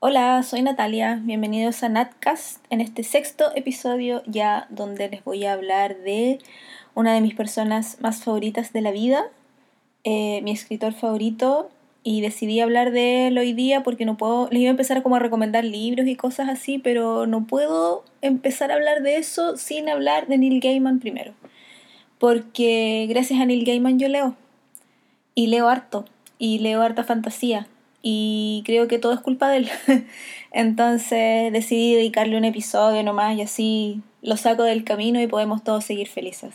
Hola, soy Natalia, bienvenidos a Natcast. En este sexto episodio ya donde les voy a hablar de una de mis personas más favoritas de la vida, eh, mi escritor favorito y decidí hablar de él hoy día porque no puedo, les iba a empezar como a recomendar libros y cosas así, pero no puedo empezar a hablar de eso sin hablar de Neil Gaiman primero, porque gracias a Neil Gaiman yo leo y leo harto y leo harta fantasía y creo que todo es culpa de él. Entonces decidí dedicarle un episodio nomás y así lo saco del camino y podemos todos seguir felices.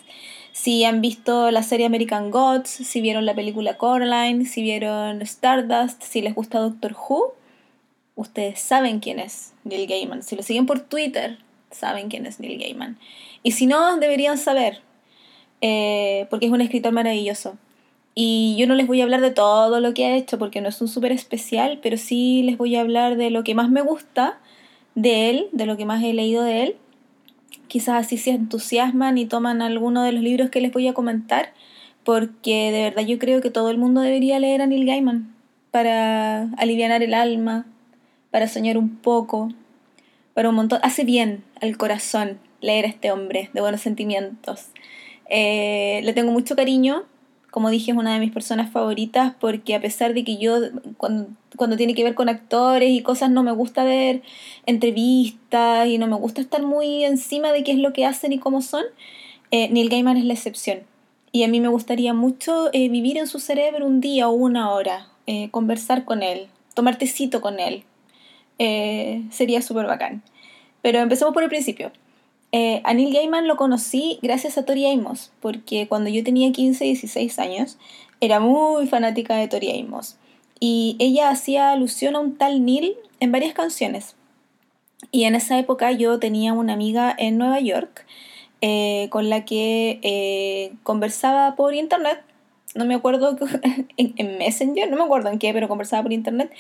Si han visto la serie American Gods, si vieron la película Coraline, si vieron Stardust, si les gusta Doctor Who, ustedes saben quién es Neil Gaiman. Si lo siguen por Twitter, saben quién es Neil Gaiman. Y si no, deberían saber, eh, porque es un escritor maravilloso. Y yo no les voy a hablar de todo lo que ha hecho porque no es un súper especial, pero sí les voy a hablar de lo que más me gusta de él, de lo que más he leído de él. Quizás así se entusiasman y toman alguno de los libros que les voy a comentar, porque de verdad yo creo que todo el mundo debería leer a Neil Gaiman para aliviar el alma, para soñar un poco, para un montón. Hace bien al corazón leer a este hombre de buenos sentimientos. Eh, le tengo mucho cariño como dije, es una de mis personas favoritas porque a pesar de que yo cuando, tiene que ver con actores y cosas no me gusta ver entrevistas y no me gusta estar muy encima de qué es lo que hacen y cómo son, eh, Neil Gaiman es la excepción. Y a mí me gustaría mucho eh, vivir en su cerebro un día o una hora, eh, conversar con él, tomar tecito con él. sería súper bacán. Pero empecemos por el principio. Eh, a Neil Gaiman lo conocí gracias a Tori Amos, porque cuando yo tenía 15, 16 años, era muy fanática de Tori Amos. Y ella hacía alusión a un tal Neil en varias canciones. Y en esa época yo tenía una amiga en Nueva York eh, con la que eh, conversaba por internet. No me acuerdo en, en, Messenger, no me acuerdo en qué, pero conversaba por internet.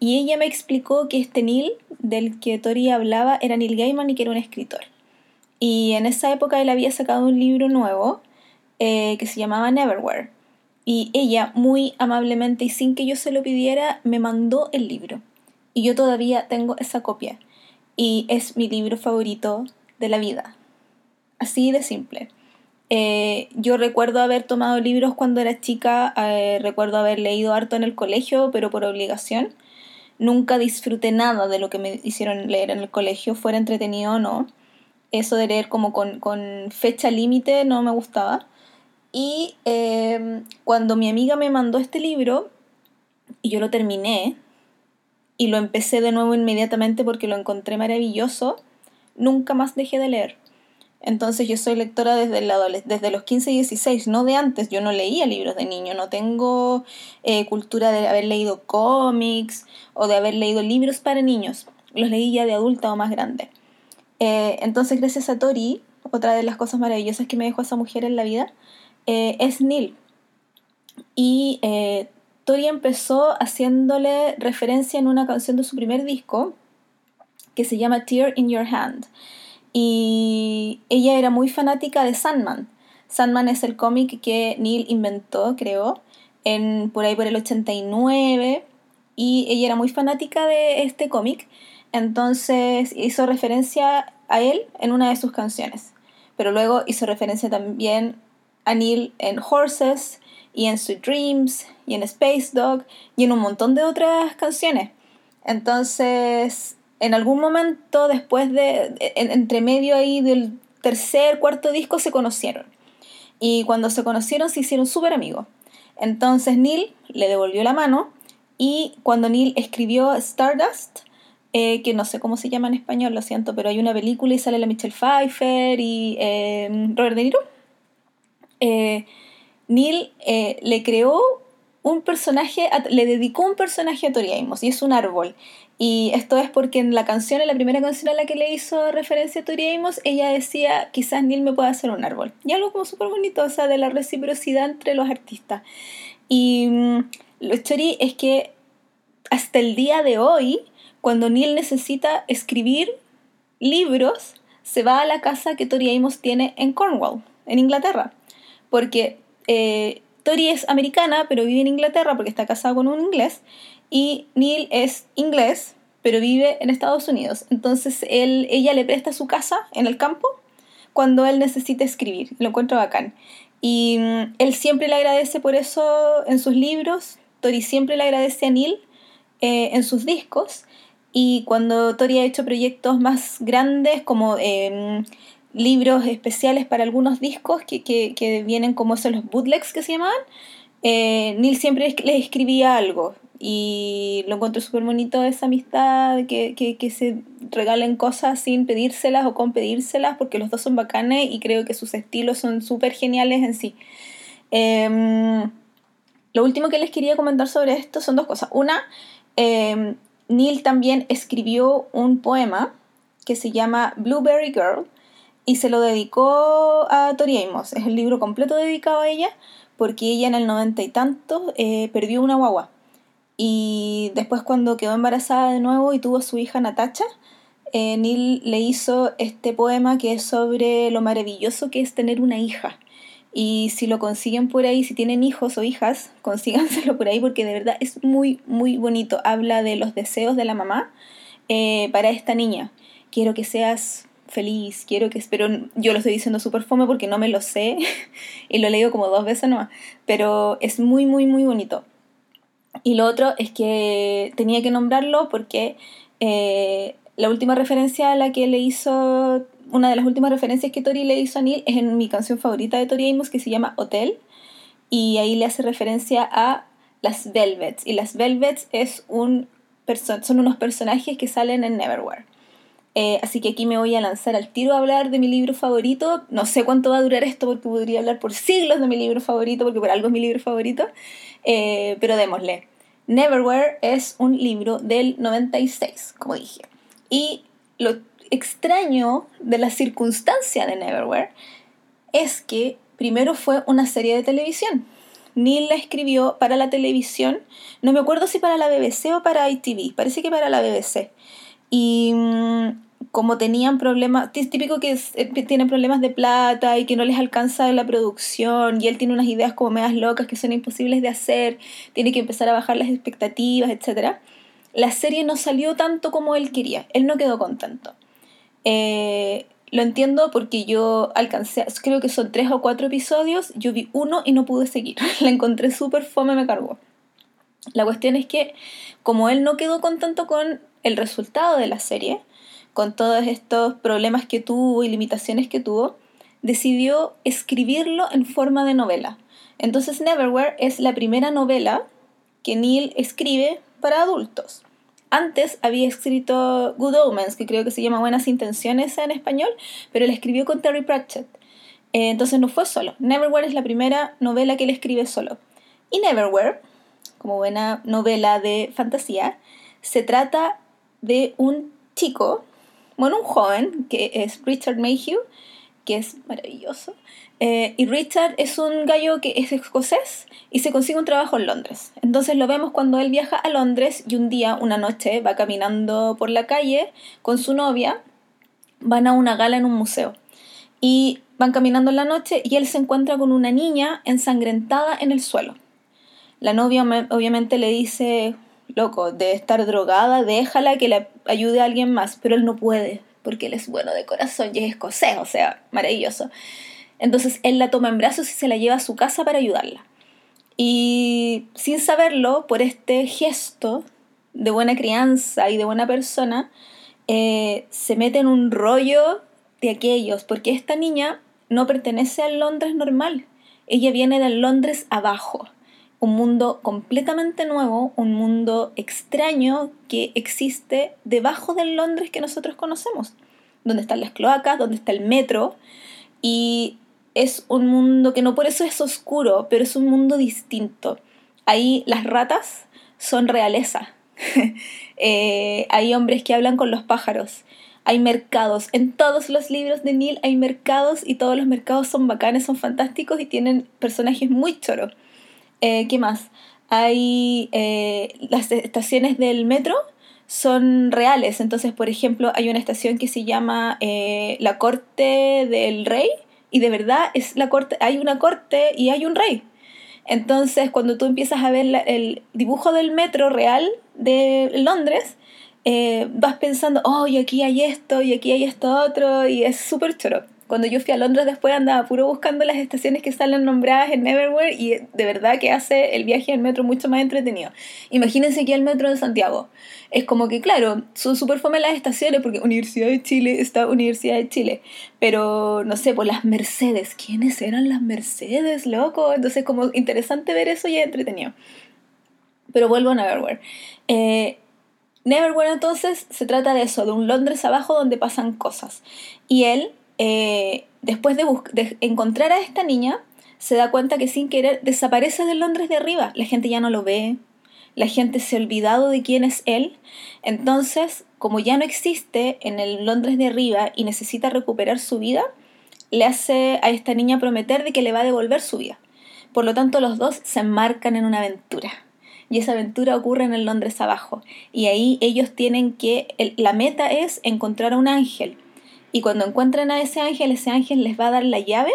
Y ella me explicó que este Neil del que Tori hablaba era Neil Gaiman y que era un escritor. Y en esa época él había sacado un libro nuevo eh, que se llamaba Neverwhere. Y ella, muy amablemente y sin que yo se lo pidiera, me mandó el libro. Y yo todavía tengo esa copia. Y es mi libro favorito de la vida. Así de simple. Eh, yo recuerdo haber tomado libros cuando era chica, eh, recuerdo haber leído harto en el colegio, pero por obligación. Nunca disfruté nada de lo que me hicieron leer en el colegio, fuera entretenido o no eso de leer como con, fecha límite no me gustaba. Y em, cuando mi amiga me mandó este libro, y yo lo terminé, y lo empecé de nuevo inmediatamente porque lo encontré maravilloso, nunca más dejé de leer. Entonces yo soy lectora desde, la desde los 15 y 16, no de antes. Yo no leía libros de niño, no tengo eh, cultura de haber leído cómics o de haber leído libros para niños. Los leí ya de adulta o más grande. Eh, entonces, gracias a Tori, otra de las cosas maravillosas que me dejó esa mujer en la vida, eh, es Neil. Y eh, Tori empezó haciéndole referencia en una canción de su primer disco que se llama Tear in Your Hand. Y ella era muy fanática de Sandman. Sandman es el cómic que Neil inventó, creo, en, por ahí por el 89. Y ella era muy fanática de este cómic. Entonces hizo referencia a él en una de sus canciones. Pero luego hizo referencia también a Neil en Horses y en Sweet Dreams y en Space Dog y en un montón de otras canciones. Entonces, en algún momento después de, entre medio ahí del tercer, cuarto disco se conocieron. Y cuando se conocieron se hicieron súper amigos. Entonces Neil le devolvió la mano y cuando Neil escribió Stardust, eh, que no sé cómo se llama en español, lo siento, pero hay una película y sale la Michelle Pfeiffer y em, Robert De Niro. Eh, Neil eh, le creó un personaje, le dedicó un personaje a Tori Amos y es un árbol. Y esto es porque en la canción, en la primera canción a la que le hizo referencia a Tori Amos, ella decía, quizás Neil me pueda hacer un árbol. Y algo como súper bonito, o sea, de la reciprocidad entre los artistas. Y mm, lo chori es que hasta el día de hoy, cuando Neil necesita escribir libros, se va a la casa que Tori Amos tiene en Cornwall, en Inglaterra. Porque eh, Tori es americana, pero vive en Inglaterra porque está casada con un inglés. Y Neil es inglés, pero vive en Estados Unidos. Entonces él, ella le presta su casa en el campo cuando él necesita escribir. Lo encuentro bacán. Y mm, él siempre le agradece por eso en sus libros. Tori siempre le agradece a Neil eh, en sus discos. Y cuando Tori ha hecho proyectos más grandes, como em, libros especiales para algunos discos que, que, vienen como son los bootlegs que se llamaban, eh, Neil siempre le escribía algo. Y lo encuentro súper bonito esa amistad, que, que, se regalen cosas sin pedírselas o con pedírselas, porque los dos son bacanes y creo que sus estilos son súper geniales en sí. Em, lo último que les quería comentar sobre esto son dos cosas. Una, em, Neil también escribió un poema que se llama Blueberry Girl y se lo dedicó a Tori Amos. Es el libro completo dedicado a ella porque ella en el noventa y tanto eh, perdió una guagua. Y después cuando quedó embarazada de nuevo y tuvo su hija Natacha, eh, Neil le hizo este poema que es sobre lo maravilloso que es tener una hija. Y si lo consiguen por ahí, si tienen hijos o hijas, consíganselo por ahí porque de verdad es muy, muy bonito. Habla de los deseos de la mamá eh, para esta niña. Quiero que seas feliz, quiero que... Pero yo lo estoy diciendo súper fome porque no me lo sé y lo he como dos veces nomás. Pero es muy, muy, muy bonito. Y lo otro es que tenía que nombrarlo porque eh, la última referencia a la que le hizo una de las últimas referencias que Tori le hizo a Neil es en mi canción favorita de Tori Amos que se llama Hotel y ahí le hace referencia a las Velvets y las Velvets es un son unos personajes que salen en Neverwhere. Eh, así que aquí me voy a lanzar al tiro a hablar de mi libro favorito. No sé cuánto va a durar esto porque podría hablar por siglos de mi libro favorito porque por algo es mi libro favorito. Eh, pero démosle. Neverwhere es un libro del 96, como dije. Y lo extraño de la circunstancia de Neverwhere es que primero fue una serie de televisión. Neil la escribió para la televisión, no me acuerdo si para la BBC o para ITV, parece que para la BBC. Y mm, como tenían problemas, es típico que, eh, tienen problemas de plata y que no les alcanza la producción y él tiene unas ideas como medias locas que son imposibles de hacer, tiene que empezar a bajar las expectativas, etc. La serie no salió tanto como él quería, él no quedó contento. Eh, lo entiendo porque yo alcancé, creo que son tres o cuatro episodios, yo vi uno y no pude seguir, la encontré súper fome, me cargó. La cuestión es que como él no quedó contento con el resultado de la serie, con todos estos problemas que tuvo y limitaciones que tuvo, decidió escribirlo en forma de novela. Entonces Neverwhere es la primera novela que Neil escribe para adultos. Antes había escrito Good Omens, que creo que se llama Buenas Intenciones en español, pero él escribió con Terry Pratchett. Eh, entonces no fue solo. Neverwhere es la primera novela que él escribe solo. Y Neverwhere, como buena novela de fantasía, se trata de un chico bueno, un joven que es Richard Mayhew, que es maravilloso. Eh, y Richard es un gallo que es escocés y se consigue un trabajo en Londres. Entonces lo vemos cuando él viaja a Londres y un día, una noche, va caminando por la calle con su novia, van a una gala en un museo. Y van caminando en la noche y él se encuentra con una niña ensangrentada en el suelo. La novia obviamente le dice, loco, de estar drogada, déjala que le ayude a alguien más, pero él no puede, porque él es bueno de corazón y es escocés, o sea, maravilloso. Entonces él la toma en brazos y se la lleva a su casa para ayudarla. Y sin saberlo, por este gesto de buena crianza y de buena persona, eh, se mete en un rollo de aquellos, porque esta niña no pertenece al Londres normal, ella viene del Londres abajo un mundo completamente nuevo, un mundo extraño que existe debajo del Londres que nosotros conocemos, donde están las cloacas, donde está el metro, y es un mundo que no por eso es oscuro, pero es un mundo distinto. Ahí las ratas son realeza, eh, hay hombres que hablan con los pájaros, hay mercados. En todos los libros de Neil hay mercados y todos los mercados son bacanes, son fantásticos y tienen personajes muy choros. Eh, ¿Qué más? Hay eh, las estaciones del metro son reales. Entonces, por ejemplo, hay una estación que se llama eh, la Corte del Rey y de verdad es la corte, hay una corte y hay un rey. Entonces, cuando tú empiezas a ver el dibujo del metro real de Londres, eh, vas pensando, oh, y aquí hay esto, y aquí hay esto otro, y es súper choro. Cuando yo fui a Londres después andaba puro buscando las estaciones que salen nombradas en Neverwhere y de verdad que hace el viaje en metro mucho más entretenido. Imagínense aquí el metro de Santiago. Es como que, claro, son súper fome las estaciones porque Universidad de Chile está Universidad de Chile. Pero, no sé, por las Mercedes. ¿Quiénes eran las Mercedes, loco? Entonces, como interesante ver eso y es entretenido. Pero vuelvo a Neverwhere. Eh, Neverwhere entonces se trata de eso, de un Londres abajo donde pasan cosas. Y él eh, después de, encontrar a esta niña, se da cuenta que sin querer desaparece del Londres de arriba. La gente ya no lo ve, la gente se ha olvidado de quién es él. Entonces, como ya no existe en el Londres de arriba y necesita recuperar su vida, le hace a esta niña prometer de que le va a devolver su vida. Por lo tanto, los dos se enmarcan en una aventura. Y esa aventura ocurre en el Londres abajo. Y ahí ellos tienen que, la meta es encontrar a un ángel y cuando encuentren a ese ángel, ese ángel les va a dar la llave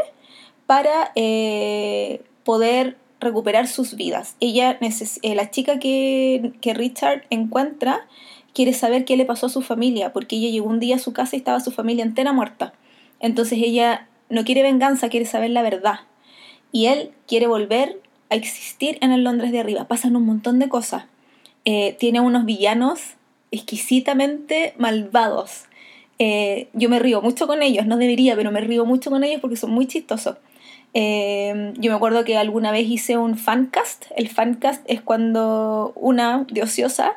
para eh, poder recuperar sus vidas. Ella, eh, la chica que, que Richard encuentra, quiere saber qué le pasó a su familia, porque ella llegó un día a su casa y estaba su familia entera muerta. Entonces ella no quiere venganza, quiere saber la verdad. Y él quiere volver a existir en el Londres de arriba. Pasan un montón de cosas. Eh, tiene unos villanos exquisitamente malvados. Eh, yo me río mucho con ellos, no debería, pero me río mucho con ellos porque son muy chistosos. Eh, yo me acuerdo que alguna vez hice un fancast. El fancast es cuando una diociosa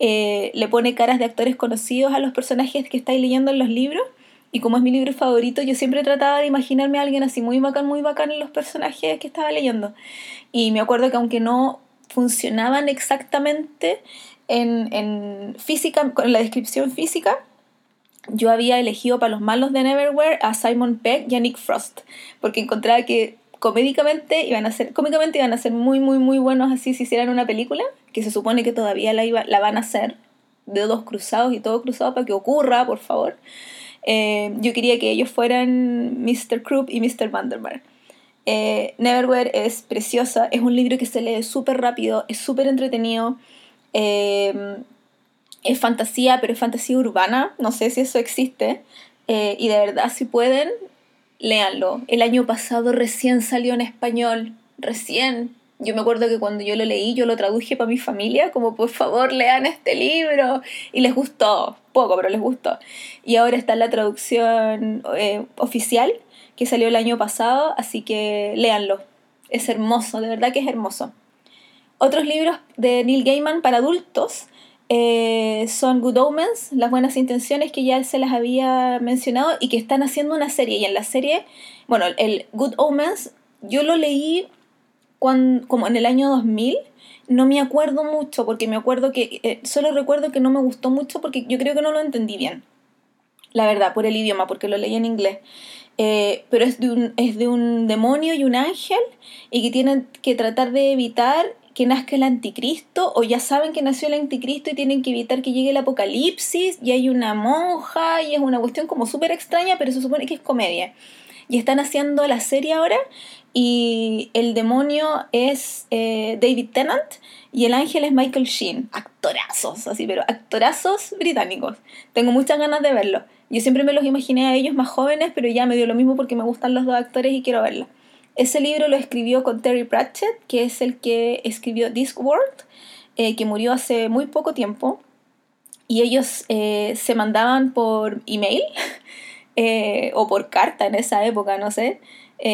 eh, le pone caras de actores conocidos a los personajes que estáis leyendo en los libros. Y como es mi libro favorito, yo siempre trataba de imaginarme a alguien así muy bacán, muy bacán en los personajes que estaba leyendo. Y me acuerdo que aunque no funcionaban exactamente en, en física, con la descripción física, yo había elegido para los malos de Neverwhere a Simon Pegg y a Nick Frost, porque encontraba que comédicamente iban a ser, cómicamente iban a ser muy, muy, muy buenos así si hicieran una película, que se supone que todavía la, iba, la van a hacer, de dos cruzados y todo cruzado para que ocurra, por favor. Eh, yo quería que ellos fueran Mr. Krupp y Mr. Vandermeer. Eh, Neverwhere es preciosa, es un libro que se lee súper rápido, es súper entretenido. Eh, es fantasía, pero es fantasía urbana, no sé si eso existe, eh, y de verdad si pueden, léanlo. El año pasado recién salió en español, recién. Yo me acuerdo que cuando yo lo leí, yo lo traduje para mi familia, como por favor lean este libro, y les gustó, poco, pero les gustó. Y ahora está la traducción eh, oficial, que salió el año pasado, así que léanlo. Es hermoso, de verdad que es hermoso. Otros libros de Neil Gaiman para adultos eh, son Good Omens, las buenas intenciones que ya se las había mencionado y que están haciendo una serie. Y en la serie, bueno, el Good Omens, yo lo leí como en el año 2000. No me acuerdo mucho porque me acuerdo que, eh, solo recuerdo que no me gustó mucho porque yo creo que no lo entendí bien. La verdad, por el idioma, porque lo leí en inglés. Eh, pero es de, un, es de un demonio y un ángel y que tienen que tratar de evitar que nazca el anticristo o ya saben que nació el anticristo y tienen que evitar que llegue el apocalipsis y hay una monja y es una cuestión como súper extraña, pero se supone que es comedia. Y están haciendo la serie ahora y el demonio es eh, David Tennant y el ángel es Michael Sheen. Actorazos, así, pero actorazos británicos. Tengo muchas ganas de verlo. Yo siempre me los imaginé a ellos más jóvenes, pero ya me dio lo mismo porque me gustan los dos actores y quiero verlo. Ese libro lo escribió con Terry Pratchett, que es el que escribió Discworld, eh, que murió hace muy poco tiempo. Y ellos eh, se mandaban por email eh, o por carta en esa época, no sé.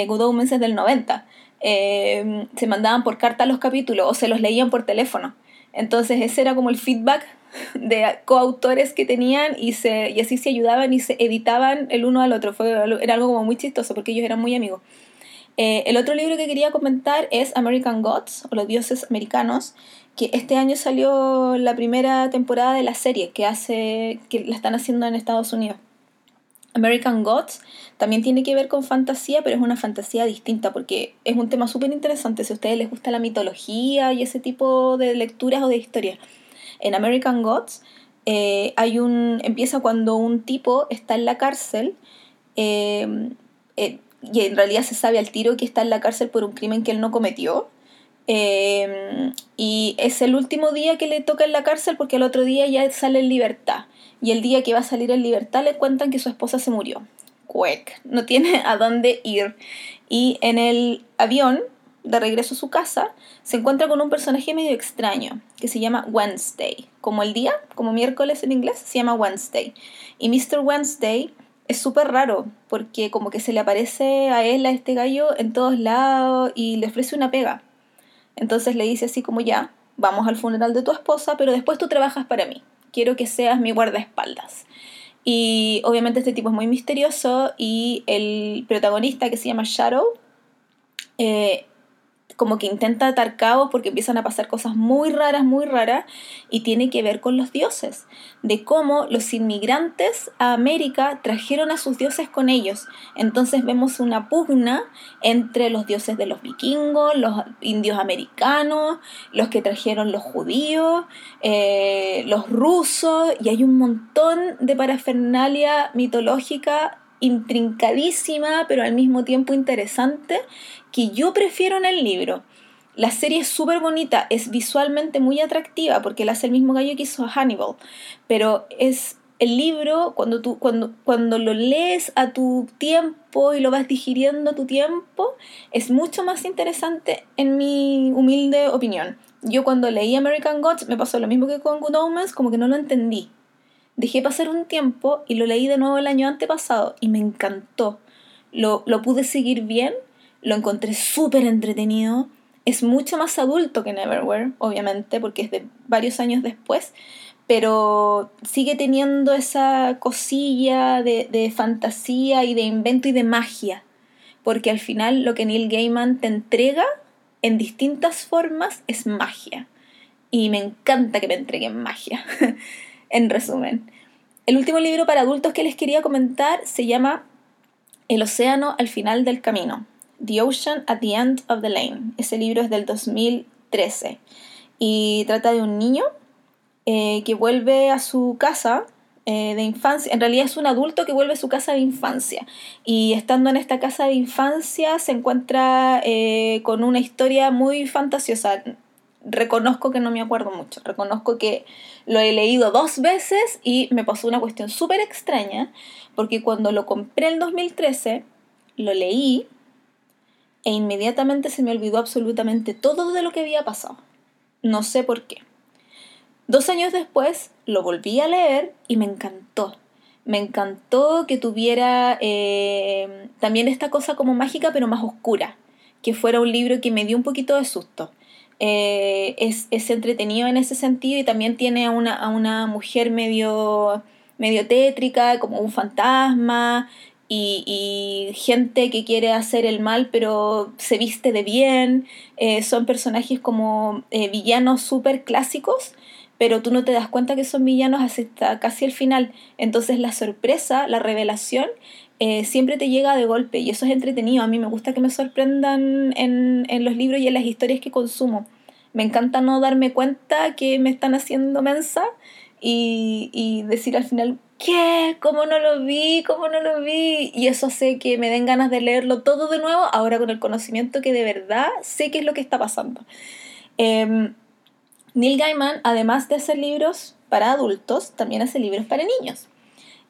Good Omens es del 90. se mandaban por carta los capítulos o se los leían por teléfono. Entonces ese era como el feedback de coautores que tenían y, y así se ayudaban y se editaban el uno al otro. Fue, era algo como muy chistoso porque ellos eran muy amigos. Eh, el otro libro que quería comentar es American Gods, o Los Dioses Americanos, que este año salió la primera temporada de la serie que, hace, que la están haciendo en Estados Unidos. American Gods también tiene que ver con fantasía, pero es una fantasía distinta porque es un tema súper interesante si a ustedes les gusta la mitología y ese tipo de lecturas o de historias. En American Gods eh, hay un, empieza cuando un tipo está en la cárcel. Eh, y en realidad se sabe al tiro que está en la cárcel por un crimen que él no cometió. Eh, y es el último día que le toca en la cárcel porque el otro día ya sale en libertad. Y el día que va a salir en libertad le cuentan que su esposa se murió. Cuec, no tiene a dónde ir. Y en el avión, de regreso a su casa, se encuentra con un personaje medio extraño que se llama Wednesday. Como el día, como miércoles en inglés, se llama Wednesday. Y Mr. Wednesday es súper raro porque como que se le aparece a él, a este gallo, en todos lados y le ofrece una pega. Entonces le dice así como ya, vamos al funeral de tu esposa, pero después tú trabajas para mí. Quiero que seas mi guardaespaldas. Y obviamente este tipo es muy misterioso y el protagonista que se llama Shadow eh, como que intenta atar cabos porque empiezan a pasar cosas muy raras, muy raras, y tiene que ver con los dioses, de cómo los inmigrantes a América trajeron a sus dioses con ellos. Entonces vemos una pugna entre los dioses de los vikingos, los indios americanos, los que trajeron los judíos, eh, los rusos, y hay un montón de parafernalia mitológica intrincadísima, pero al mismo tiempo interesante, que yo prefiero en el libro. La serie es súper bonita, es visualmente muy atractiva porque la hace el mismo gallo que hizo Hannibal, pero es el libro, cuando, tú, cuando, cuando lo lees a tu tiempo y lo vas digiriendo a tu tiempo, es mucho más interesante en mi humilde opinión. Yo cuando leí American Gods me pasó lo mismo que con Good Omens, como que no lo entendí. Dejé pasar un tiempo y lo leí de nuevo el año antepasado y me encantó. Lo, lo pude seguir bien lo encontré súper entretenido. Es mucho más adulto que Neverwhere, obviamente, porque es de varios años después, pero sigue teniendo esa cosilla de, de fantasía y de invento y de magia, porque al final lo que Neil Gaiman te entrega en distintas formas es magia. Y me encanta que me entreguen magia, en resumen. El último libro para adultos que les quería comentar se llama El océano al final del camino, The Ocean at the End of the Lane. Ese libro es del 2013 y trata de un niño eh, que vuelve a su casa eh, de infancia. En realidad es un adulto que vuelve a su casa de infancia y estando en esta casa de infancia se encuentra eh, con una historia muy fantasiosa. Reconozco que no me acuerdo mucho, reconozco que lo he leído dos veces y me pasó una cuestión súper extraña porque cuando lo compré en 2013 lo leí e inmediatamente se me olvidó absolutamente todo de lo que había pasado. No sé por qué. Dos años después lo volví a leer y me encantó. Me encantó que tuviera eh, también esta cosa como mágica pero más oscura, que fuera un libro que me dio un poquito de susto. Eh, es, entretenido en ese sentido y también tiene a una, a una mujer medio, medio tétrica, como un fantasma, y, gente que quiere hacer el mal pero se viste de bien, eh, son personajes como eh, villanos súper clásicos, pero tú no te das cuenta que son villanos hasta casi el final. Entonces la sorpresa, la revelación, eh, siempre te llega de golpe y eso es entretenido. A mí me gusta que me sorprendan en, en los libros y en las historias que consumo. Me encanta no darme cuenta que me están haciendo mensa y, y decir al final, ¿qué? ¿Cómo no lo vi? ¿Cómo no lo vi? Y eso hace que me den ganas de leerlo todo de nuevo, ahora con el conocimiento que de verdad sé qué es lo que está pasando. Em, Neil Gaiman, además de hacer libros para adultos, también hace libros para niños.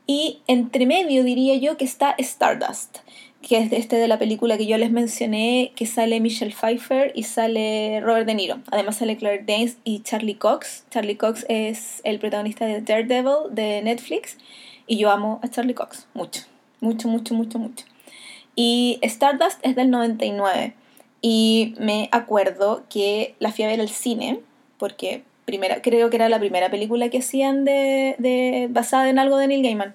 Y entre medio diría yo que está Stardust, que es este de la película que yo les mencioné, que sale Michelle Pfeiffer y sale Robert De Niro. Además sale Claire Danes y Charlie Cox. Charlie Cox es el protagonista de Daredevil de Netflix y yo amo a Charlie Cox, mucho, mucho, mucho, mucho, mucho. Y Stardust es del 99 y me acuerdo que la fui a ver al cine porque primera, creo que era la primera película que hacían de, de basada en algo de Neil Gaiman.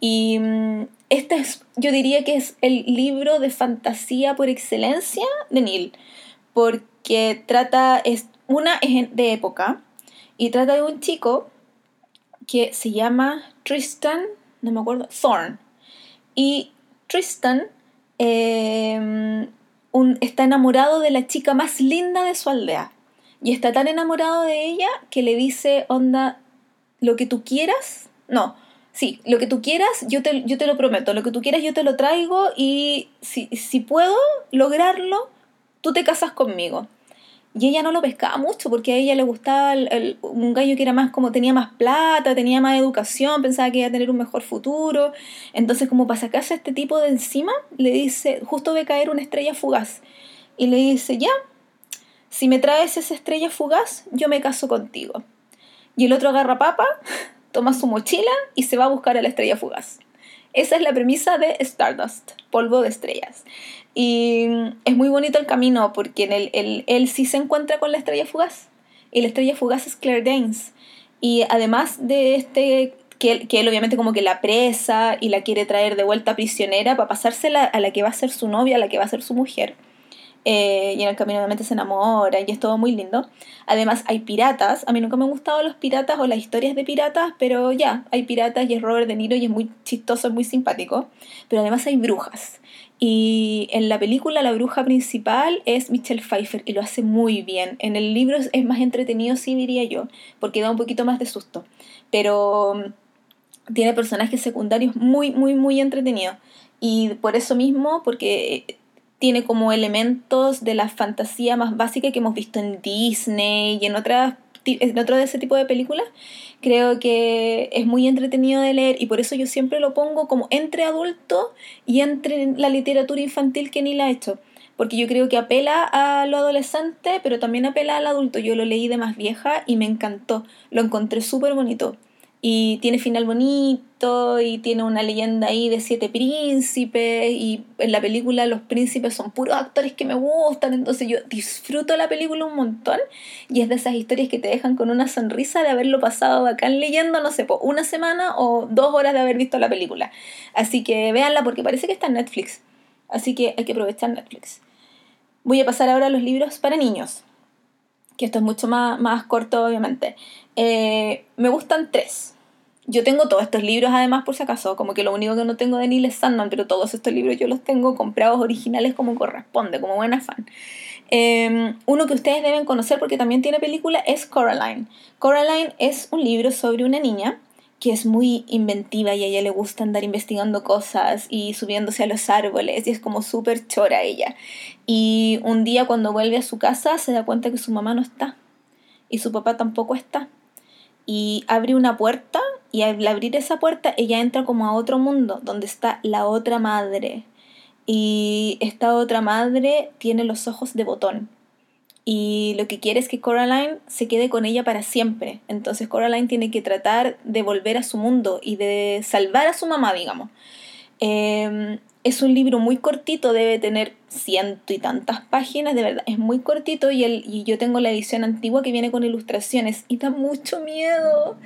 Y mm, este es, yo diría que es el libro de fantasía por excelencia de Neil, porque trata, es, una es de época, y trata de un chico que se llama Tristan, no me acuerdo, Thorn. Y Tristan em, está enamorado de la chica más linda de su aldea. Y está tan enamorado de ella que le dice, onda, lo que tú quieras, no, sí, lo que tú quieras, yo te, yo te lo prometo, lo que tú quieras yo te lo traigo y si, si puedo lograrlo, tú te casas conmigo. y ella no lo pescaba mucho porque a ella le gustaba un gallo que era más como tenía más plata, tenía más educación, pensaba que iba a tener un mejor futuro. Entonces, como para sacarse a este tipo de encima, le dice, justo ve caer una estrella fugaz. Y le dice, ya, si me traes esa estrella fugaz, yo me caso contigo. Y el otro agarra papa, toma su mochila y se va a buscar a la estrella fugaz. Esa es la premisa de Stardust, polvo de estrellas. Y es muy bonito el camino porque en el, él sí se encuentra con la estrella fugaz. Y la estrella fugaz es Claire Danes. Y además de este, que, que él obviamente como que la presa y la quiere traer de vuelta prisionera para pasársela a la que va a ser su novia, a la que va a ser su mujer. Eh, y en el camino obviamente se enamora y es todo muy lindo. Además hay piratas, a mí nunca me han gustado los piratas o las historias de piratas, pero ya, hay piratas y es Robert De Niro y es muy chistoso, es muy simpático. Pero además hay brujas. Y en la película la bruja principal es Michelle Pfeiffer y lo hace muy bien. En el libro es más entretenido, sí diría yo, porque da un poquito más de susto. Pero mm, tiene personajes secundarios muy, muy, muy entretenidos. Y por eso mismo, porque tiene como elementos de la fantasía más básica que hemos visto en Disney y en otras en otro de ese tipo de películas, creo que es muy entretenido de leer y por eso yo siempre lo pongo como entre adulto y entre la literatura infantil que ni la ha hecho. Porque yo creo que apela a lo adolescente, pero también apela al adulto. Yo lo leí de más vieja y me encantó. Lo encontré súper bonito y tiene final bonito y tiene una leyenda ahí de siete príncipes y en la película los príncipes son puros actores que me gustan, entonces yo disfruto la película un montón y es de esas historias que te dejan con una sonrisa de haberlo pasado bacán leyendo, no sé, por una semana o dos horas de haber visto la película. Así que véanla porque parece que está en Netflix, así que hay que aprovechar Netflix. Voy a pasar ahora a los libros para niños, que esto es mucho más, más corto obviamente. Eh, me gustan tres yo tengo todos estos libros además por si acaso, como que lo único que no tengo de Neil es Sandman, pero todos estos libros yo los tengo comprados originales como corresponde, como buena fan. Em, uno que ustedes deben conocer porque también tiene película es Coraline. Coraline es un libro sobre una niña que es muy inventiva y a ella le gusta andar investigando cosas y subiéndose a los árboles y es como súper chora ella. Y un día cuando vuelve a su casa se da cuenta que su mamá no está y su papá tampoco está y abre una puerta y al abrir esa puerta ella entra como a otro mundo donde está la otra madre y esta otra madre tiene los ojos de botón y lo que quiere es que Coraline se quede con ella para siempre. Entonces Coraline tiene que tratar de volver a su mundo y de salvar a su mamá, digamos. Em, es un libro muy cortito, debe tener ciento y tantas páginas, de verdad, es muy cortito y, el, y yo tengo la edición antigua que viene con ilustraciones y da mucho miedo.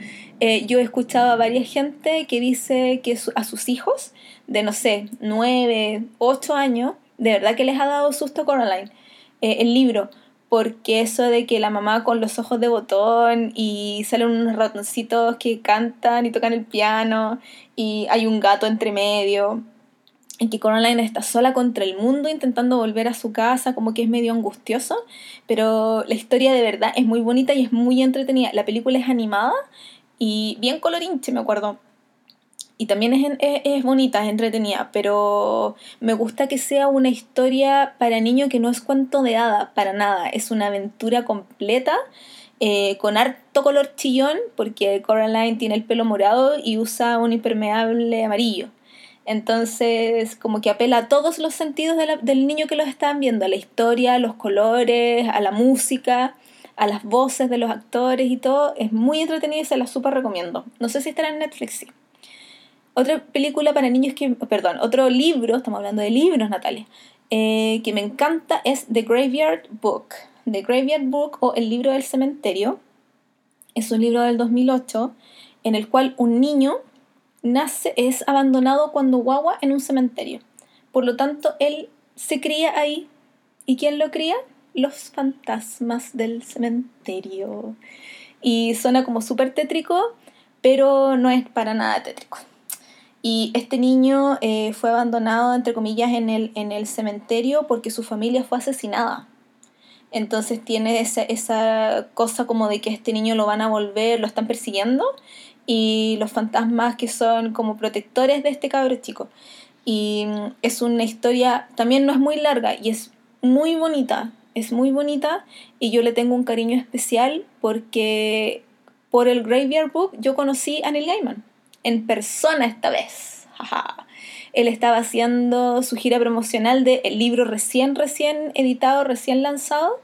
Eh, yo he escuchado a varias gente que dice que a sus hijos de, no sé, 9, 8 años, de verdad que les ha dado susto Coraline, eh, el libro, porque eso de que la mamá con los ojos de botón y salen unos ratoncitos que cantan y tocan el piano y hay un gato entre medio en que Coraline está sola contra el mundo intentando volver a su casa, como que es medio angustioso, pero la historia de verdad es muy bonita y es muy entretenida. La película es animada y bien colorinche, me acuerdo. Y también es, es, bonita, es entretenida, pero me gusta que sea una historia para niños que no es cuento de hada, para nada. Es una aventura completa, eh, con harto color chillón, porque Coraline tiene el pelo morado y usa un impermeable amarillo. Entonces, como que apela a todos los sentidos del niño que los están viendo, a la historia, a los colores, a la música, a las voces de los actores y todo. Es muy entretenido y se la súper recomiendo. No sé si estará en Netflix, sí. Otra película para niños que, perdón, otro libro, estamos hablando de libros, Natalia, eh, que me encanta es The Graveyard Book. The Graveyard Book o El libro del cementerio. Es un libro del 2008 en el cual un niño nace, es abandonado cuando guagua en un cementerio. Por lo tanto, él se cría ahí. ¿Y quién lo cría? Los fantasmas del cementerio. Y suena como súper tétrico, pero no es para nada tétrico. Y este niño eh, fue abandonado, entre comillas, en el, en el cementerio porque su familia fue asesinada. Entonces tiene esa, esa cosa como de que este niño lo van a volver, lo están persiguiendo y los fantasmas que son como protectores de este cabro chico. Y mm, es una historia, también no es muy larga y es muy bonita. es muy bonita y yo le tengo un cariño especial porque por el Graveyard Book yo conocí a Neil Gaiman, en persona esta vez. Él estaba haciendo su gira promocional del libro recién, recién editado, recién lanzado,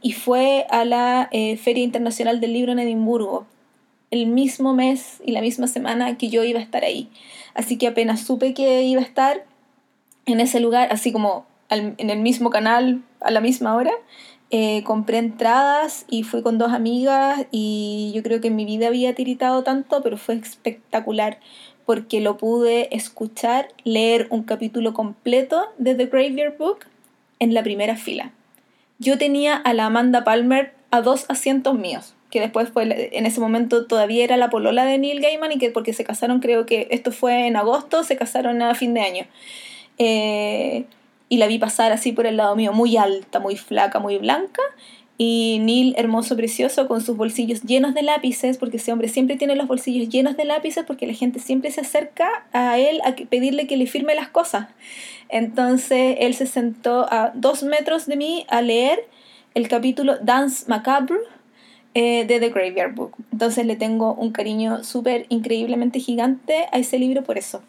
y fue a la eh, Feria Internacional del Libro en Edimburgo, el mismo mes y la misma semana que yo iba a estar ahí. Así que apenas supe que iba a estar en ese lugar, así como en el mismo canal a la misma hora, eh, compré entradas y fui con dos amigas y yo creo que mi vida había tiritado tanto, pero fue espectacular porque lo pude escuchar, leer un capítulo completo de The Graveyard Book en la primera fila. Yo tenía a la Amanda Palmer a dos asientos míos, que después fue, en ese momento todavía era la polola de Neil Gaiman y que porque se casaron, creo que esto fue en agosto, se casaron a fin de año. Eh, y la vi pasar así por el lado mío, muy alta, muy flaca, muy blanca. Y Neil, hermoso, precioso, con sus bolsillos llenos de lápices, porque ese hombre siempre tiene los bolsillos llenos de lápices, porque la gente siempre se acerca a él a pedirle que le firme las cosas. Entonces él se sentó a dos metros de mí a leer el capítulo Dance Macabre eh, de The Graveyard Book. Entonces le tengo un cariño súper increíblemente gigante a ese libro por eso.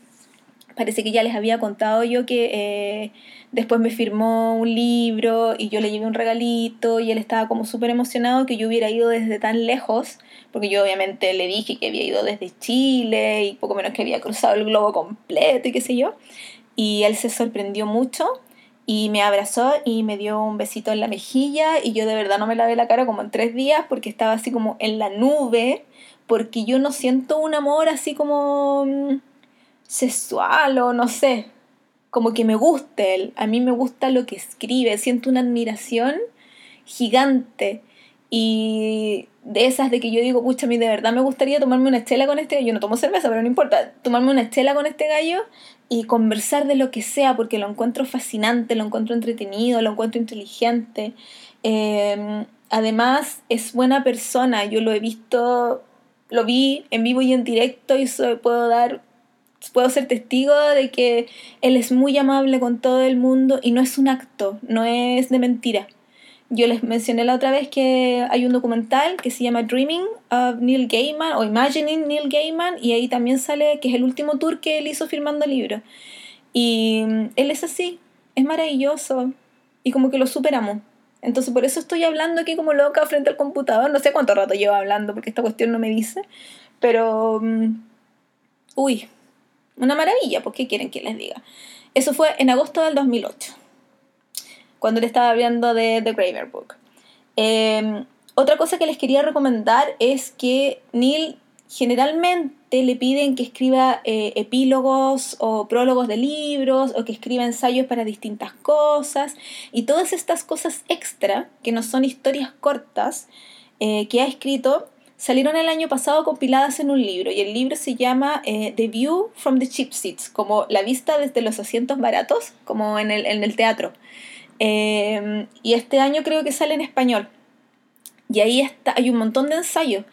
Parece que ya les había contado yo que eh, después me firmó un libro y yo le llevé un regalito y él estaba como súper emocionado que yo hubiera ido desde tan lejos, porque yo obviamente le dije que había ido desde Chile y poco menos que había cruzado el globo completo y qué sé yo. Y él se sorprendió mucho y me abrazó y me dio un besito en la mejilla y yo de verdad no me lavé la cara como en tres días porque estaba así como en la nube, porque yo no siento un amor así como mm, sexual o no sé, como que me guste él. A mí me gusta lo que escribe, siento una admiración gigante. Y de esas de que yo digo, pucha, a mí de verdad me gustaría tomarme una estela con este gallo. Yo no tomo cerveza, pero no importa. Tomarme una estela con este gallo y conversar de lo que sea, porque lo encuentro fascinante, lo encuentro entretenido, lo encuentro inteligente. Em, además, es buena persona. Yo lo he visto, lo vi en vivo y en directo y puedo dar puedo ser testigo de que él es muy amable con todo el mundo y no es un acto, no es de mentira. Yo les mencioné la otra vez que hay un documental que se llama Dreaming of Neil Gaiman o Imagining Neil Gaiman y ahí también sale que es el último tour que él hizo firmando libros. Y mm, él es así, es maravilloso y como que lo superamos. Entonces por eso estoy hablando aquí como loca frente al computador. No sé cuánto rato llevo hablando porque esta cuestión no me dice. Pero... Mm, uy, una maravilla, ¿por qué quieren que les diga? Eso fue en agosto del 2008, cuando le estaba hablando de The Graver Book. Em, otra cosa que les quería recomendar es que Neil generalmente le piden que escriba eh, epílogos o prólogos de libros o que escriba ensayos para distintas cosas y todas estas cosas extra que no son historias cortas eh, que ha escrito salieron el año pasado compiladas en un libro y el libro se llama eh, The View from the Cheap Seats, como la vista desde los asientos baratos, como en el, en el teatro. Eh, y este año creo que sale en español. Y ahí está, hay un montón de ensayos.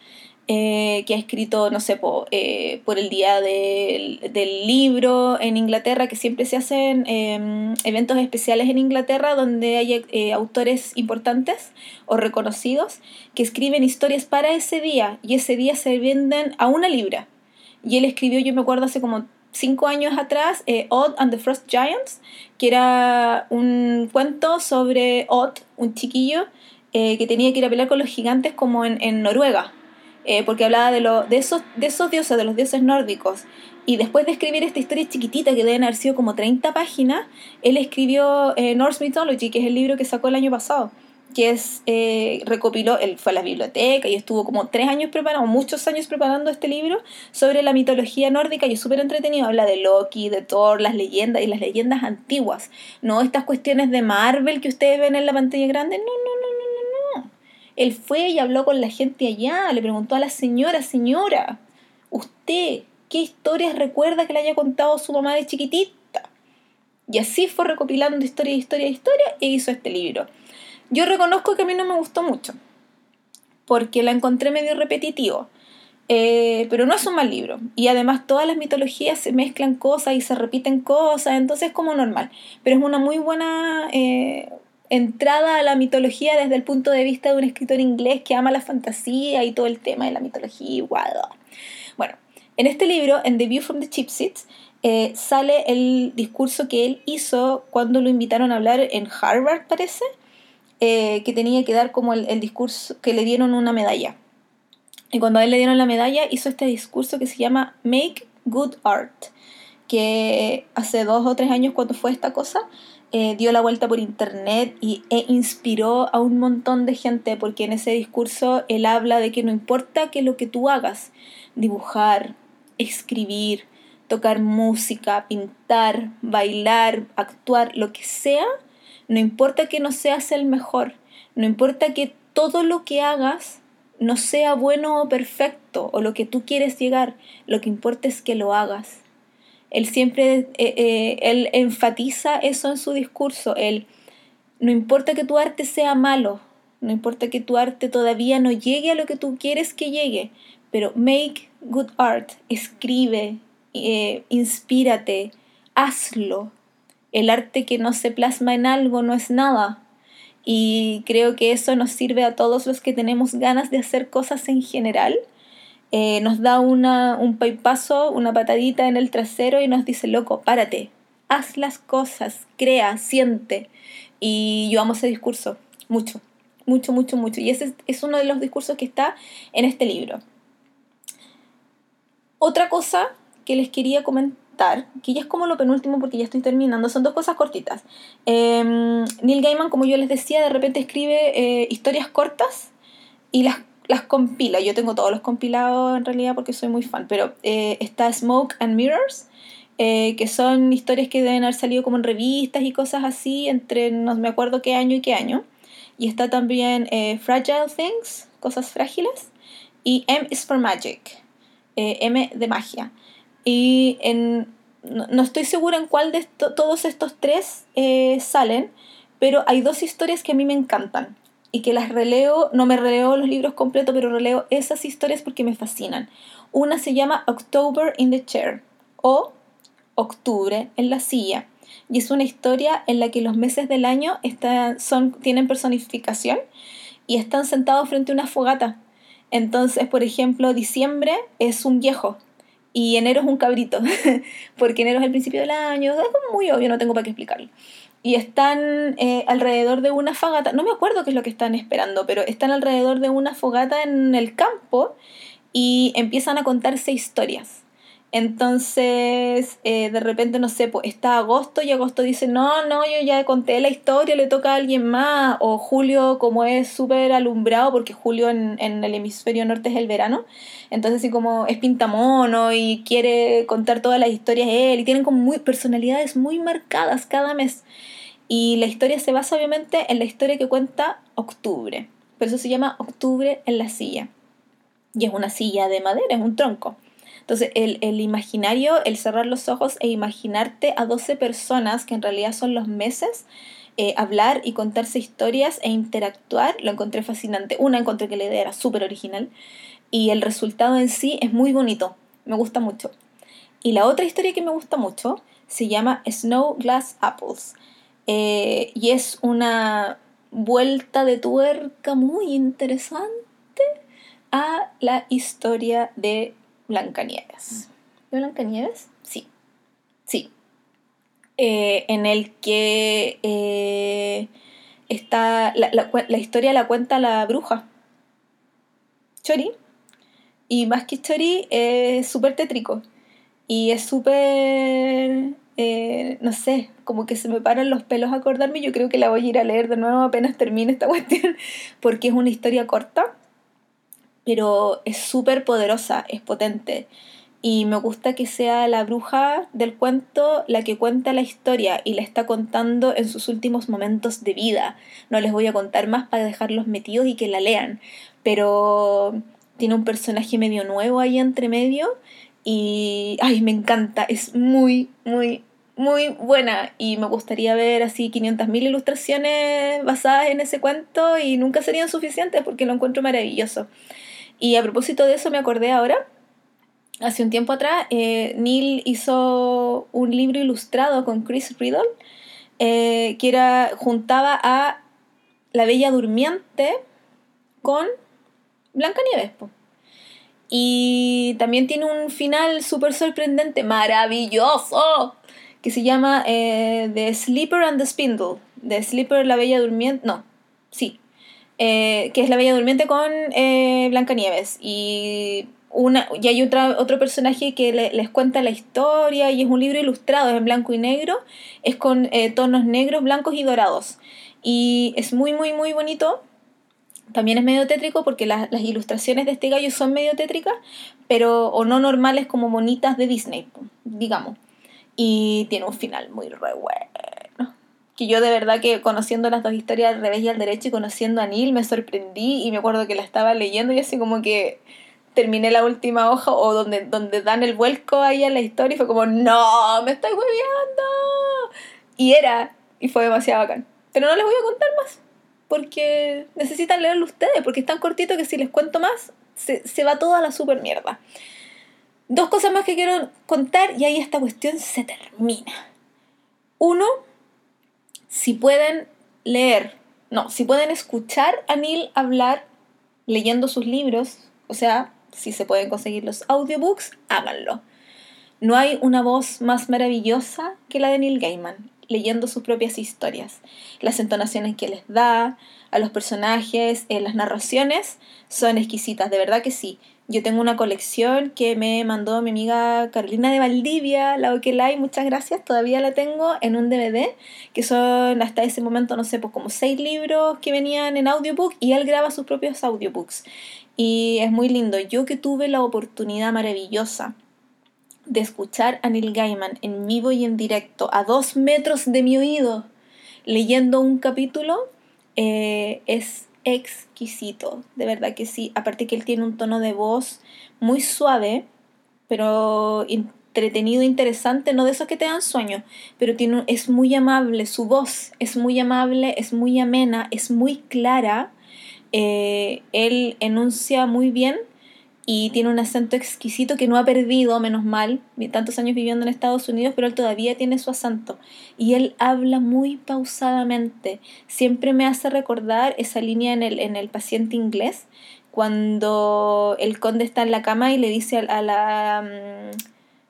Eh, que ha escrito, no sé, eh, por el día del, libro en Inglaterra, que siempre se hacen em, eventos especiales en Inglaterra donde hay eh, autores importantes o reconocidos que escriben historias para ese día y ese día se venden a una libra. Y él escribió, yo me acuerdo hace como cinco años atrás, Odd and the Frost Giants, que era un cuento sobre Odd, un chiquillo que tenía que ir a pelear con los gigantes como en, Noruega eh, porque hablaba de, lo, de, esos, de esos dioses, de los dioses nórdicos. Y después de escribir esta historia chiquitita, que deben haber sido como 30 páginas, él escribió eh, Norse Mythology, que es el libro que sacó el año pasado, que eh, recopiló, él fue a la biblioteca y estuvo como tres años preparando, muchos años preparando este libro sobre la mitología nórdica y es súper entretenido, habla de Loki, de Thor, las leyendas y las leyendas antiguas, no estas cuestiones de Marvel que ustedes ven en la pantalla grande, no, no, no, él fue y habló con la gente allá, le preguntó a la señora, señora, ¿usted qué historias recuerda que le haya contado su mamá de chiquitita? Y así fue recopilando historia, historia, historia e hizo este libro. Yo reconozco que a mí no me gustó mucho, porque la encontré medio repetitivo. Eh, pero no es un mal libro. Y además todas las mitologías se mezclan cosas y se repiten cosas, entonces es como normal. Pero es una muy buena, eh, entrada a la mitología desde el punto de vista de un escritor inglés que ama la fantasía y todo el tema de la mitología. Bueno, en este libro, en The View from the Cheap Seats, eh, sale el discurso que él hizo cuando lo invitaron a hablar en Harvard, parece, eh, que tenía que dar como el, discurso, que le dieron una medalla. Y cuando a él le dieron la medalla, hizo este discurso que se llama Make Good Art, que hace dos o tres años cuando fue esta cosa, eh, dio la vuelta por internet y, e inspiró a un montón de gente, porque en ese discurso él habla de que no importa que lo que tú hagas, dibujar, escribir, tocar música, pintar, bailar, actuar, lo que sea, no importa que no seas el mejor, no importa que todo lo que hagas no sea bueno o perfecto o lo que tú quieres llegar, lo que importa es que lo hagas. Él siempre, eh, eh, él enfatiza eso en su discurso, él, no importa que tu arte sea malo, no importa que tu arte todavía no llegue a lo que tú quieres que llegue, pero make good art, escribe, eh, inspírate, hazlo. El arte que no se plasma en algo no es nada. Y creo que eso nos sirve a todos los que tenemos ganas de hacer cosas en general. Eh, nos da un paipazo, una patadita en el trasero y nos dice, loco, párate, haz las cosas, crea, siente. Y yo amo ese discurso, mucho, mucho, mucho, mucho. Y ese es uno de los discursos que está en este libro. Otra cosa que les quería comentar, que ya es como lo penúltimo porque ya estoy terminando, son dos cosas cortitas. Em, Neil Gaiman, como yo les decía, de repente escribe eh, historias cortas y las, las compila. Yo tengo todos los compilados en realidad porque soy muy fan, pero eh, está Smoke and Mirrors. Eh, que son historias que deben haber salido como en revistas y cosas así, entre no me acuerdo qué año y qué año. Y está también Fragile Things, cosas frágiles, y M is for Magic, M de magia. Y no, estoy segura en cuál de todos estos tres eh, salen, pero hay dos historias que a mí me encantan y que las releo, no me releo los libros completos, pero releo esas historias porque me fascinan. Una se llama October in the Chair o Octubre en la silla. Y es una historia en la que los meses del año están, son, tienen personificación y están sentados frente a una fogata. Entonces, por ejemplo, diciembre es un viejo y enero es un cabrito, porque enero es el principio del año, es muy obvio, no tengo para qué explicarlo. Y están eh, alrededor de una fogata, no me acuerdo qué es lo que están esperando, pero están alrededor de una fogata en el campo y empiezan a contarse historias. Entonces, eh, de repente, no sé, pues está agosto y agosto dice, no, no, yo ya conté la historia, le toca a alguien más. O julio, como es súper alumbrado, porque julio en, el hemisferio norte es el verano, entonces así como es pintamono y quiere contar todas las historias él, y tienen como muy, personalidades muy marcadas cada mes. Y la historia se basa obviamente en la historia que cuenta octubre. Por eso se llama octubre en la silla. Y es una silla de madera, es un tronco. Entonces, el, imaginario, el cerrar los ojos e imaginarte a 12 personas, que en realidad son los meses, eh, hablar y contarse historias e interactuar, lo encontré fascinante. Una, encontré que la idea era súper original y el resultado en sí es muy bonito, me gusta mucho. Y la otra historia que me gusta mucho se llama Snow Glass Apples eh, y es una vuelta de tuerca muy interesante a la historia de Blancanieves. ¿De Blancanieves? Sí. Sí. Eh, en el que eh, está. La, historia la cuenta la bruja. Chori. Y más que Chori, es súper tétrico. Y es súper. Eh, no sé, como que se me paran los pelos a acordarme. Yo creo que la voy a ir a leer de nuevo apenas termine esta cuestión, porque es una historia corta pero es súper poderosa, es potente. Y me gusta que sea la bruja del cuento la que cuenta la historia y la está contando en sus últimos momentos de vida. No les voy a contar más para dejarlos metidos y que la lean, pero tiene un personaje medio nuevo ahí entre medio y ay, me encanta, es muy, muy, muy buena y me gustaría ver así 500.000 ilustraciones basadas en ese cuento y nunca serían suficientes porque lo encuentro maravilloso. Y a propósito de eso me acordé ahora, hace un tiempo atrás, eh, Neil hizo un libro ilustrado con Chris Riddle, eh, que era, juntaba a La Bella Durmiente con Blancanieves. po. Y también tiene un final súper sorprendente, maravilloso, que se llama eh, The Sleeper and the Spindle. The Sleeper, la Bella Durmiente, no, sí, eh, que es la Bella Durmiente con eh, Blancanieves. Y, una, hay otro personaje que le- les cuenta la historia y es un libro ilustrado, es en blanco y negro, es con eh, tonos negros, blancos y dorados. Y es muy, muy, muy bonito. También es medio tétrico porque las, ilustraciones de este gallo son medio tétricas, pero o no normales como bonitas de Disney, digamos. Y tiene un final muy re bueno. Que yo de verdad que conociendo las dos historias al revés y al derecho y conociendo a Neil me sorprendí y me acuerdo que la estaba leyendo y así como que terminé la última hoja o donde, donde dan el vuelco ahí a la historia y fue como, no, me estoy hueveando. Y era, y fue demasiado bacán. Pero no les voy a contar más porque necesitan leerlo ustedes, porque es tan cortito que si les cuento más, se, se va toda la super mierda. Dos cosas más que quiero contar y ahí esta cuestión se termina. Uno, si pueden leer, no, si pueden escuchar a Neil hablar leyendo sus libros, o sea, si se pueden conseguir los audiobooks, háganlo. No hay una voz más maravillosa que la de Neil Gaiman, leyendo sus propias historias. Las entonaciones que les da a los personajes, eh, las narraciones, son exquisitas, de verdad que sí. Yo tengo una colección que me mandó mi amiga Carolina de Valdivia, la Okelay, muchas gracias, todavía la tengo en un DVD, que son hasta ese momento, no sé, pues como seis libros que venían en audiobook y él graba sus propios audiobooks. Y es muy lindo. Yo que tuve la oportunidad maravillosa de escuchar a Neil Gaiman en vivo y en directo, a dos metros de mi oído, leyendo un capítulo, eh, es exquisito, de verdad que sí. Aparte que él tiene un tono de voz muy suave, pero entretenido, interesante, no de esos que te dan sueño, pero tiene, es muy amable, su voz es muy amable, es muy amena, es muy clara. Eh, él enuncia muy bien y tiene un acento exquisito que no ha perdido, menos mal, tantos años viviendo en Estados Unidos, pero él todavía tiene su acento. Y él habla muy pausadamente. Siempre me hace recordar esa línea en el, en el paciente inglés, cuando el conde está en la cama y le dice a, la um,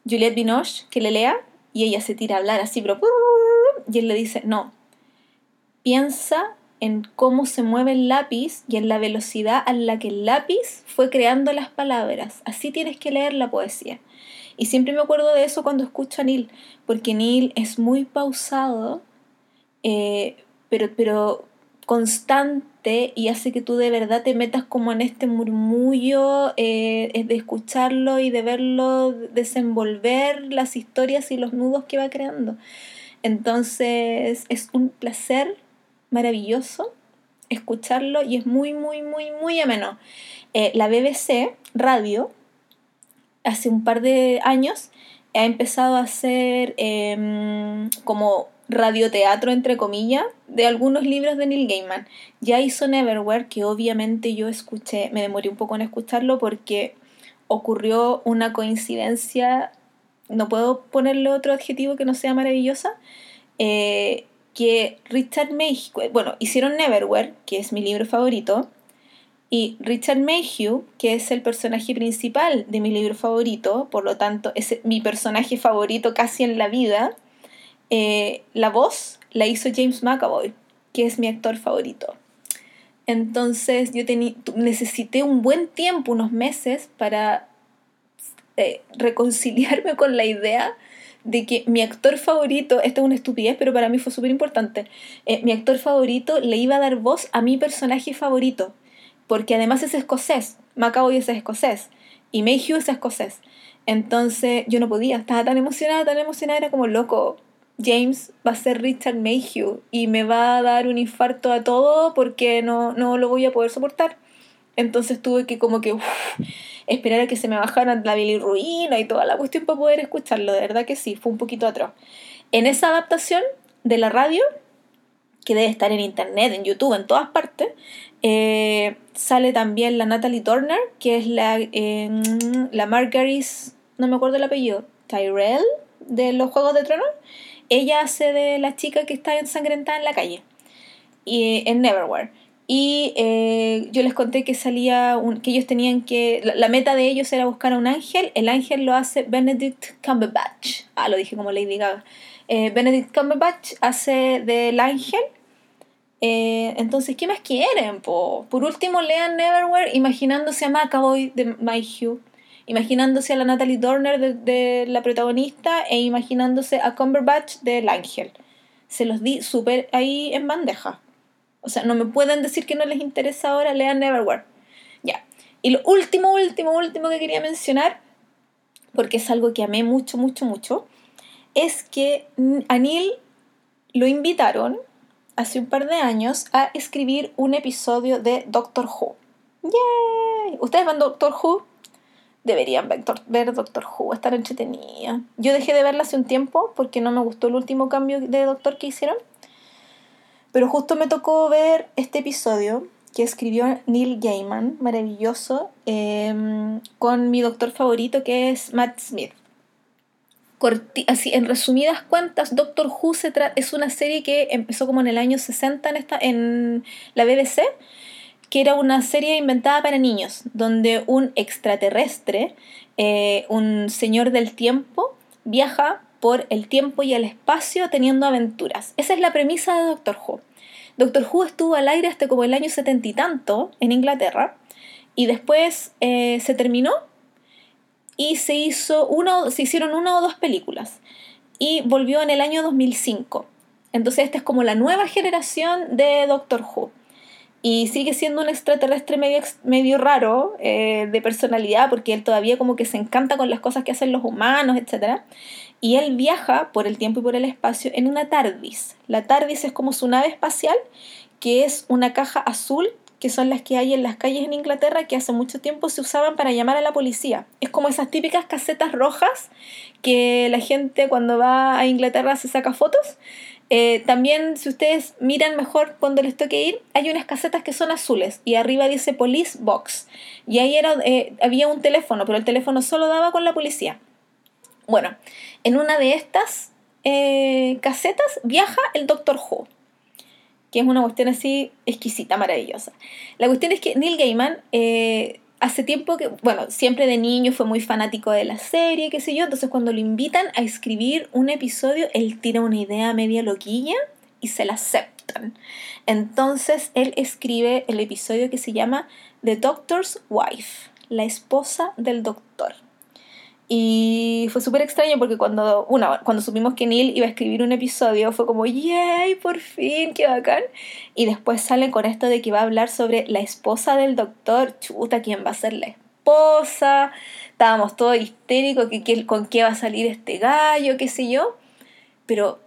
Juliette Binoche que le lea, y ella se tira a hablar así, pero... Y él le dice, no, piensa en cómo se mueve el lápiz y en la velocidad a la que el lápiz fue creando las palabras. Así tienes que leer la poesía. Y siempre me acuerdo de eso cuando escucho a Neil, porque Neil es muy pausado, eh, pero, pero constante y hace que tú de verdad te metas como en este murmullo eh, de escucharlo y de verlo desenvolver las historias y los nudos que va creando. Entonces es un placer maravilloso escucharlo y es muy, muy, muy, muy ameno. Eh, la BBC Radio, hace un par de años, ha empezado a hacer eh, como radioteatro, entre comillas, de algunos libros de Neil Gaiman. Ya hizo Neverwhere, que obviamente yo escuché, me demoré un poco en escucharlo porque ocurrió una coincidencia, no puedo ponerle otro adjetivo que no sea maravillosa, eh, que Richard Mayhew, bueno, hicieron Neverwhere, que es mi libro favorito, y Richard Mayhew, que es el personaje principal de mi libro favorito, por lo tanto es mi personaje favorito casi en la vida, eh, la voz la hizo James McAvoy, que es mi actor favorito. Entonces yo necesité un buen tiempo, unos meses, para eh, reconciliarme con la idea de que mi actor favorito, esta es una estupidez, pero para mí fue súper importante, eh, mi actor favorito le iba a dar voz a mi personaje favorito, porque además es escocés, Macaboy es escocés, y Mayhew es escocés. Entonces yo no podía, estaba tan emocionada, tan emocionada, era como loco. James va a ser Richard Mayhew y me va a dar un infarto a todo porque no, no lo voy a poder soportar. Entonces tuve que como que esperar a que se me bajara la bilirruina y toda la cuestión para poder escucharlo. De verdad que sí, fue un poquito atroz. En esa adaptación de la radio, que debe estar en internet, en YouTube, en todas partes, eh, sale también la Natalie Turner, que es la, eh, la Margaret, no me acuerdo el apellido, Tyrell de los Juegos de Tronos. Ella hace de la chica que está ensangrentada en la calle. y, en Neverwhere. Y eh, yo les conté que salía, que ellos tenían que, la, meta de ellos era buscar a un ángel, el ángel lo hace Benedict Cumberbatch, ah, lo dije como Lady Gaga, eh, Benedict Cumberbatch hace del ángel, eh, entonces, ¿qué más quieren? Por último, lean Neverwhere imaginándose a Macaboy de My Hugh, imaginándose a la Natalie Dorner de, de la protagonista e imaginándose a Cumberbatch del ángel. Se los di súper ahí en bandeja. O sea, no me pueden decir que no les interesa ahora, lean Neverwhere. Ya. Y lo último, último, último que quería mencionar, porque es algo que amé mucho, mucho, mucho, es que a Neil lo invitaron hace un par de años a escribir un episodio de Doctor Who. ¡Yay! ¿Ustedes van Doctor Who? Deberían ver Doctor Who, estar entretenida. Yo dejé de verla hace un tiempo porque no me gustó el último cambio de Doctor que hicieron pero justo me tocó ver este episodio que escribió Neil Gaiman, maravilloso, em, con mi doctor favorito que es Matt Smith. así, en resumidas cuentas, Doctor Who es una serie que empezó como en el año 60 en, esta, en la BBC, que era una serie inventada para niños, donde un extraterrestre, eh, un señor del tiempo, viaja por el tiempo y el espacio teniendo aventuras. Esa es la premisa de Doctor Who. Doctor Who estuvo al aire hasta como el año setenta y tanto en Inglaterra y después eh, se terminó y se, hizo una, se hicieron una o dos películas y volvió en el año 2005. Entonces esta es como la nueva generación de Doctor Who. Y sigue siendo un extraterrestre medio, medio raro eh, de personalidad porque él todavía como que se encanta con las cosas que hacen los humanos, etc. Y él viaja por el tiempo y por el espacio en una TARDIS. La TARDIS es como su nave espacial, que es una caja azul, que son las que hay en las calles en Inglaterra, que hace mucho tiempo se usaban para llamar a la policía. Es como esas típicas casetas rojas que la gente cuando va a Inglaterra se saca fotos. Eh, también, si ustedes miran mejor cuando les toque ir, hay unas casetas que son azules y arriba dice Police Box. Y ahí era, eh, había un teléfono, pero el teléfono solo daba con la policía. Bueno, en una de estas eh, casetas viaja el Doctor Who, que es una cuestión así exquisita, maravillosa. La cuestión es que Neil Gaiman eh, hace tiempo que, bueno, siempre de niño fue muy fanático de la serie, qué sé yo, entonces cuando lo invitan a escribir un episodio, él tira una idea media loquilla y se la aceptan. Entonces él escribe el episodio que se llama The Doctor's Wife, la esposa del doctor. Y fue súper extraño porque cuando, una, cuando supimos que Neil iba a escribir un episodio fue como, ¡yay! Por fin, qué bacán. Y después sale con esto de que va a hablar sobre la esposa del doctor. Chuta, ¿quién va a ser la esposa? Estábamos todos histéricos, que, con qué va a salir este gallo, qué sé yo. Pero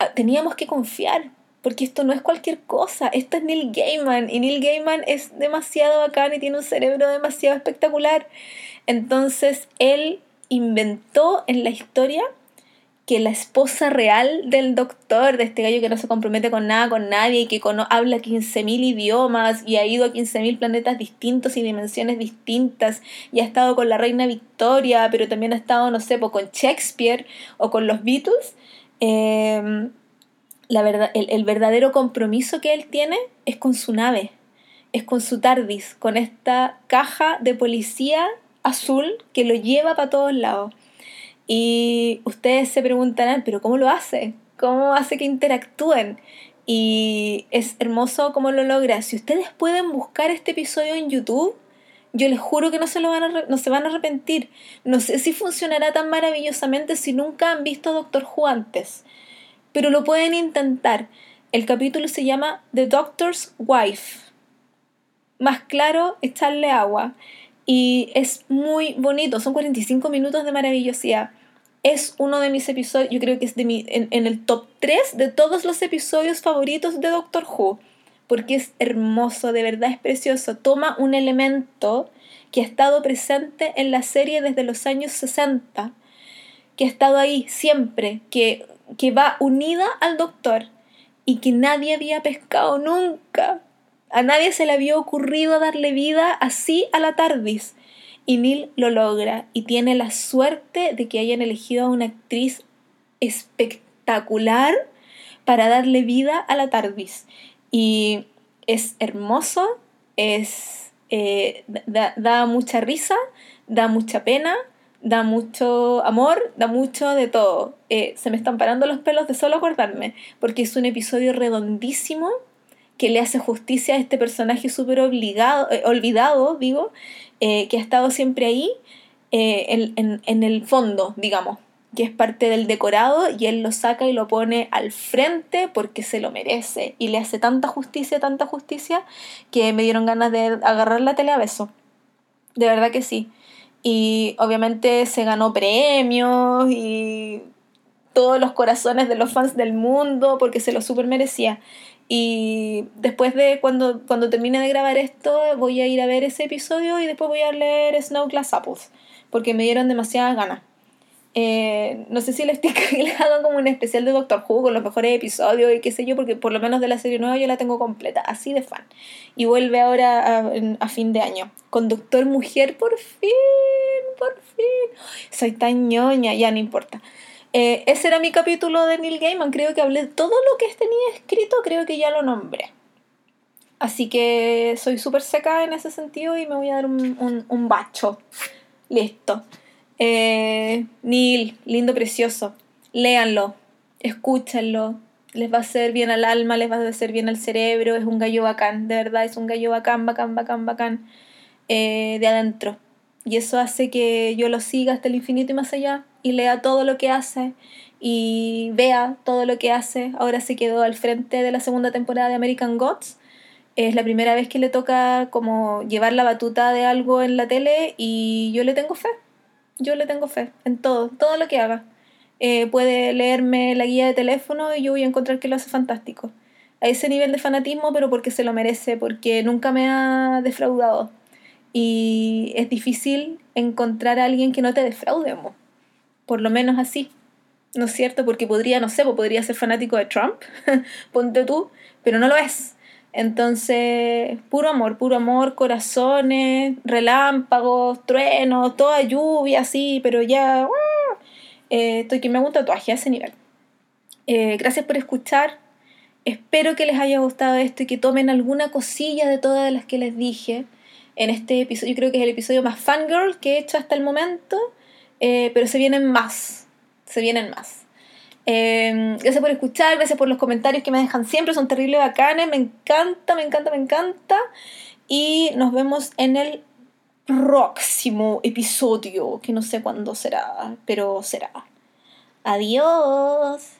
ah, teníamos que confiar, porque esto no es cualquier cosa, esto es Neil Gaiman y Neil Gaiman es demasiado bacán y tiene un cerebro demasiado espectacular. Entonces él inventó en la historia que la esposa real del doctor, de este gallo que no se compromete con nada, con nadie, y que habla 15.000 idiomas y ha ido a 15.000 planetas distintos y dimensiones distintas, y ha estado con la reina Victoria, pero también ha estado, no sé, con Shakespeare o con los Beatles, em, la verdad, el verdadero compromiso que él tiene es con su nave, es con su TARDIS, con esta caja de policía azul que lo lleva para todos lados. Y ustedes se preguntarán, pero ¿cómo lo hace? ¿Cómo hace que interactúen? Y es hermoso cómo lo logra. Si ustedes pueden buscar este episodio en YouTube, yo les juro que no se, lo van a, no se van a arrepentir. No sé si funcionará tan maravillosamente si nunca han visto Doctor Who antes, pero lo pueden intentar. El capítulo se llama The Doctor's Wife. Más claro, echarle agua. Y es muy bonito, son 45 minutos de maravillosidad. Es uno de mis episodios, yo creo que es de mi, en, el top 3 de todos los episodios favoritos de Doctor Who, porque es hermoso, de verdad es precioso. Toma un elemento que ha estado presente en la serie desde los años 60, que ha estado ahí siempre, que, que va unida al Doctor y que nadie había pescado nunca. A nadie se le había ocurrido darle vida así a la TARDIS. Y Neil lo logra y tiene la suerte de que hayan elegido a una actriz espectacular para darle vida a la TARDIS. Y es hermoso, es, eh, da, mucha risa, da mucha pena, da mucho amor, da mucho de todo. Eh, se me están parando los pelos de solo acordarme, porque es un episodio redondísimo que le hace justicia a este personaje súper eh, olvidado, digo, que ha estado siempre ahí, en, en el fondo, digamos que es parte del decorado y él lo saca y lo pone al frente porque se lo merece y le hace tanta justicia, tanta justicia que me dieron ganas de agarrar la tele a beso. De verdad que sí. Y obviamente se ganó premios y todos los corazones de los fans del mundo porque se lo super merecía. Y después de cuando, cuando termine de grabar esto, voy a ir a ver ese episodio y después voy a leer Snow Glass Apples porque me dieron demasiadas ganas. Eh, no sé si les le hago como un especial de Doctor Who con los mejores episodios y qué sé yo, porque por lo menos de la serie nueva yo la tengo completa, así de fan. Y vuelve ahora a, fin de año. Con Doctor Mujer, por fin, por fin. Soy tan ñoña, ya no importa. Eh, ese era mi capítulo de Neil Gaiman. Creo que hablé todo lo que tenía escrito, creo que ya lo nombré. Así que soy súper seca en ese sentido y me voy a dar un, un, bacho. Listo. Eh, Neil, lindo, precioso. Léanlo, escúchenlo. Les va a hacer bien al alma, les va a hacer bien al cerebro. Es un gallo bacán, de verdad, es un gallo bacán, bacán, bacán, bacán. Eh, de adentro. Y eso hace que yo lo siga hasta el infinito y más allá. Y lea todo lo que hace. Y vea todo lo que hace. Ahora se quedó al frente de la segunda temporada de American Gods. Es la primera vez que le toca como llevar la batuta de algo en la tele y yo le tengo fe yo le tengo fe en todo, todo lo que haga. Eh, puede leerme la guía de teléfono y yo voy a encontrar que lo hace fantástico. A ese nivel de fanatismo, pero porque se lo merece, porque nunca me ha defraudado. Y es difícil encontrar a alguien que no te defraude, por lo menos así. ¿No es cierto? Porque podría, no sé, podría ser fanático de Trump, ponte tú, pero no lo es. Entonces, puro amor, puro amor, corazones, relámpagos, truenos, toda lluvia así, pero ya ¡ah! eh, estoy que me hago un tatuaje a ese nivel. Eh, gracias por escuchar. Espero que les haya gustado esto y que tomen alguna cosilla de todas las que les dije en este episodio. Yo creo que es el episodio más fangirl que he hecho hasta el momento, eh, pero se vienen más. Se vienen más. Em, gracias por escuchar, gracias por los comentarios que me dejan siempre, son terribles bacanes, me encanta, me encanta, me encanta. Y nos vemos en el próximo episodio, que no sé cuándo será, pero será. Adiós.